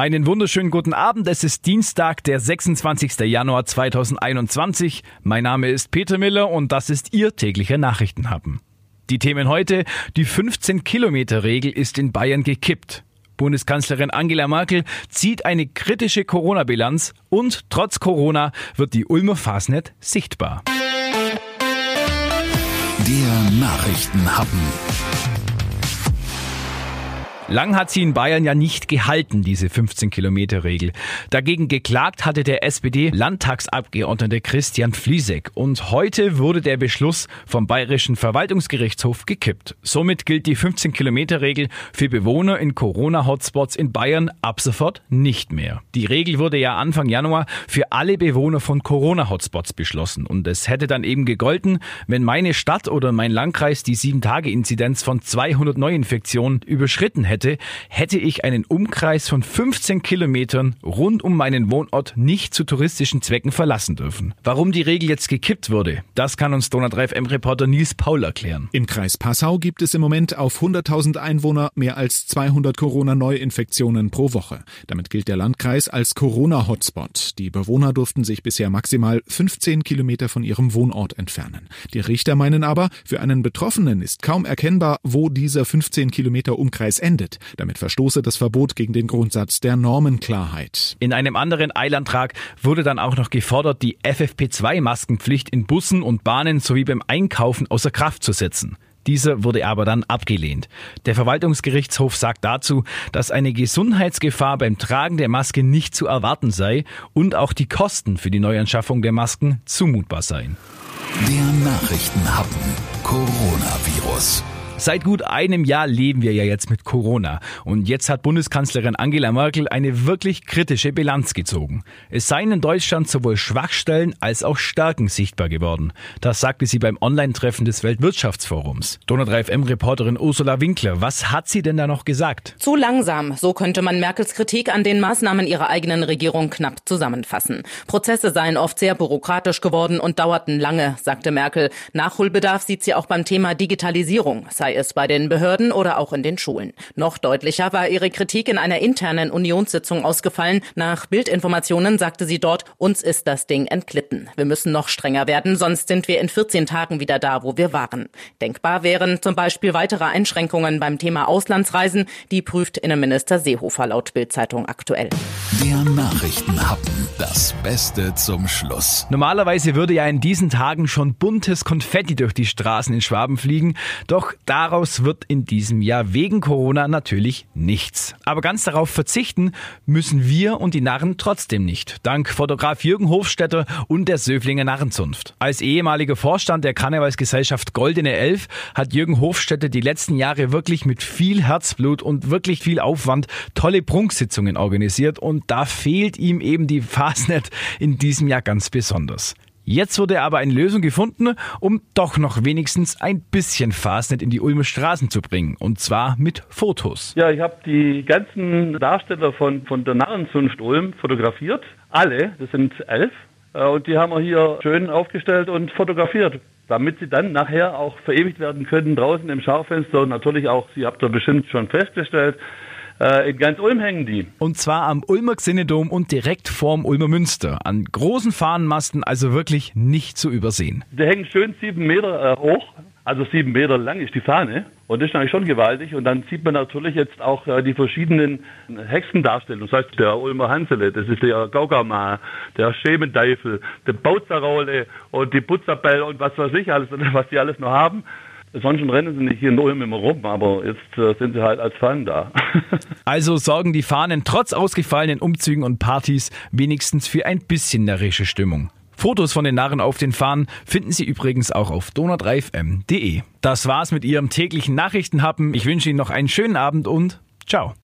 Einen wunderschönen guten Abend. Es ist Dienstag, der 26. Januar 2021. Mein Name ist Peter Miller und das ist Ihr täglicher Nachrichtenhappen. Die Themen heute. Die 15-Kilometer-Regel ist in Bayern gekippt. Bundeskanzlerin Angela Merkel zieht eine kritische Corona-Bilanz und trotz Corona wird die Ulmer Fasnet sichtbar. Der Nachrichtenhappen. Lang hat sie in Bayern ja nicht gehalten, diese 15-Kilometer-Regel. Dagegen geklagt hatte der SPD-Landtagsabgeordnete Christian Fliesek. Und heute wurde der Beschluss vom Bayerischen Verwaltungsgerichtshof gekippt. Somit gilt die 15-Kilometer-Regel für Bewohner in Corona-Hotspots in Bayern ab sofort nicht mehr. Die Regel wurde ja Anfang Januar für alle Bewohner von Corona-Hotspots beschlossen. Und es hätte dann eben gegolten, wenn meine Stadt oder mein Landkreis die 7-Tage-Inzidenz von 200 Neuinfektionen überschritten hätte hätte, hätte ich einen Umkreis von 15 Kilometern rund um meinen Wohnort nicht zu touristischen Zwecken verlassen dürfen. Warum die Regel jetzt gekippt wurde, das kann uns Donau 3 FM Reporter Nils Paul erklären. Im Kreis Passau gibt es im Moment auf 100.000 Einwohner mehr als 200 Corona-Neuinfektionen pro Woche. Damit gilt der Landkreis als Corona-Hotspot. Die Bewohner durften sich bisher maximal 15 Kilometer von ihrem Wohnort entfernen. Die Richter meinen aber, für einen Betroffenen ist kaum erkennbar, wo dieser 15 Kilometer Umkreis endet verwendet. Damit verstoße das Verbot gegen den Grundsatz der Normenklarheit. In einem anderen Eilantrag wurde dann auch noch gefordert, die FFP2-Maskenpflicht in Bussen und Bahnen sowie beim Einkaufen außer Kraft zu setzen. Dieser wurde aber dann abgelehnt. Der Verwaltungsgerichtshof sagt dazu, dass eine Gesundheitsgefahr beim Tragen der Maske nicht zu erwarten sei und auch die Kosten für die Neuanschaffung der Masken zumutbar seien. Der Nachrichtenhappen Coronavirus. Seit gut einem Jahr leben wir ja jetzt mit Corona. Und jetzt hat Bundeskanzlerin Angela Merkel eine wirklich kritische Bilanz gezogen. Es seien in Deutschland sowohl Schwachstellen als auch Stärken sichtbar geworden. Das sagte sie beim Online-Treffen des Weltwirtschaftsforums. Donald 3 FM-Reporterin Ursula Winkler, was hat sie denn da noch gesagt? Zu langsam. So könnte man Merkels Kritik an den Maßnahmen ihrer eigenen Regierung knapp zusammenfassen. Prozesse seien oft sehr bürokratisch geworden und dauerten lange, sagte Merkel. Nachholbedarf sieht sie auch beim Thema Digitalisierung. Sei sei es bei den Behörden oder auch in den Schulen. Noch deutlicher war ihre Kritik in einer internen Unionssitzung ausgefallen. Nach Bildinformationen sagte sie dort, uns ist das Ding entglitten. Wir müssen noch strenger werden, sonst sind wir in 14 Tagen wieder da, wo wir waren. Denkbar wären zum Beispiel weitere Einschränkungen beim Thema Auslandsreisen. Die prüft Innenminister Seehofer laut Bildzeitung aktuell. Der Nachrichtenhappen. Das Beste zum Schluss. Normalerweise würde ja in diesen Tagen schon buntes Konfetti durch die Straßen in Schwaben fliegen. Doch da Daraus wird in diesem Jahr wegen Corona natürlich nichts. Aber ganz darauf verzichten müssen wir und die Narren trotzdem nicht. Dank Fotograf Jürgen Hofstetter und der Söflinger Narrenzunft. Als ehemaliger Vorstand der Karnevalsgesellschaft Goldene Elf hat Jürgen Hofstetter die letzten Jahre wirklich mit viel Herzblut und wirklich viel Aufwand tolle Prunksitzungen organisiert und da fehlt ihm eben die Fasnet in diesem Jahr ganz besonders. Jetzt wurde aber eine Lösung gefunden, um doch noch wenigstens ein bisschen Fastnet in die Ulmer Straßen zu bringen. Und zwar mit Fotos. Ja, ich habe die ganzen Darsteller von, von der Narrenzunft Ulm fotografiert. Alle, das sind elf. Äh, und die haben wir hier schön aufgestellt und fotografiert, damit sie dann nachher auch verewigt werden können draußen im Schaufenster. Und natürlich auch, Sie habt ja bestimmt schon festgestellt, äh, in ganz Ulm hängen die. Und zwar am Ulmer Xenedom und direkt vorm Ulmer Münster. An großen Fahnenmasten, also wirklich nicht zu übersehen. Die hängen schön sieben Meter äh, hoch. Also sieben Meter lang ist die Fahne und das ist eigentlich schon gewaltig. Und dann sieht man natürlich jetzt auch äh, die verschiedenen Hexendarstellungen. Das heißt, der Ulmer Hansele, das ist der Gaugama, der Schementeufel, der Bautzerraule und die Putzabell und was weiß ich alles, was die alles noch haben. Sonst rennen sie nicht hier in Ulm immer rum, aber jetzt äh, sind sie halt als Fan da. also sorgen die Fahnen trotz ausgefallenen Umzügen und Partys wenigstens für ein bisschen närrische Stimmung. Fotos von den Narren auf den Fahnen finden Sie übrigens auch auf donau3fm.de. Das war's mit Ihrem täglichen Nachrichtenhappen. Ich wünsche Ihnen noch einen schönen Abend und ciao.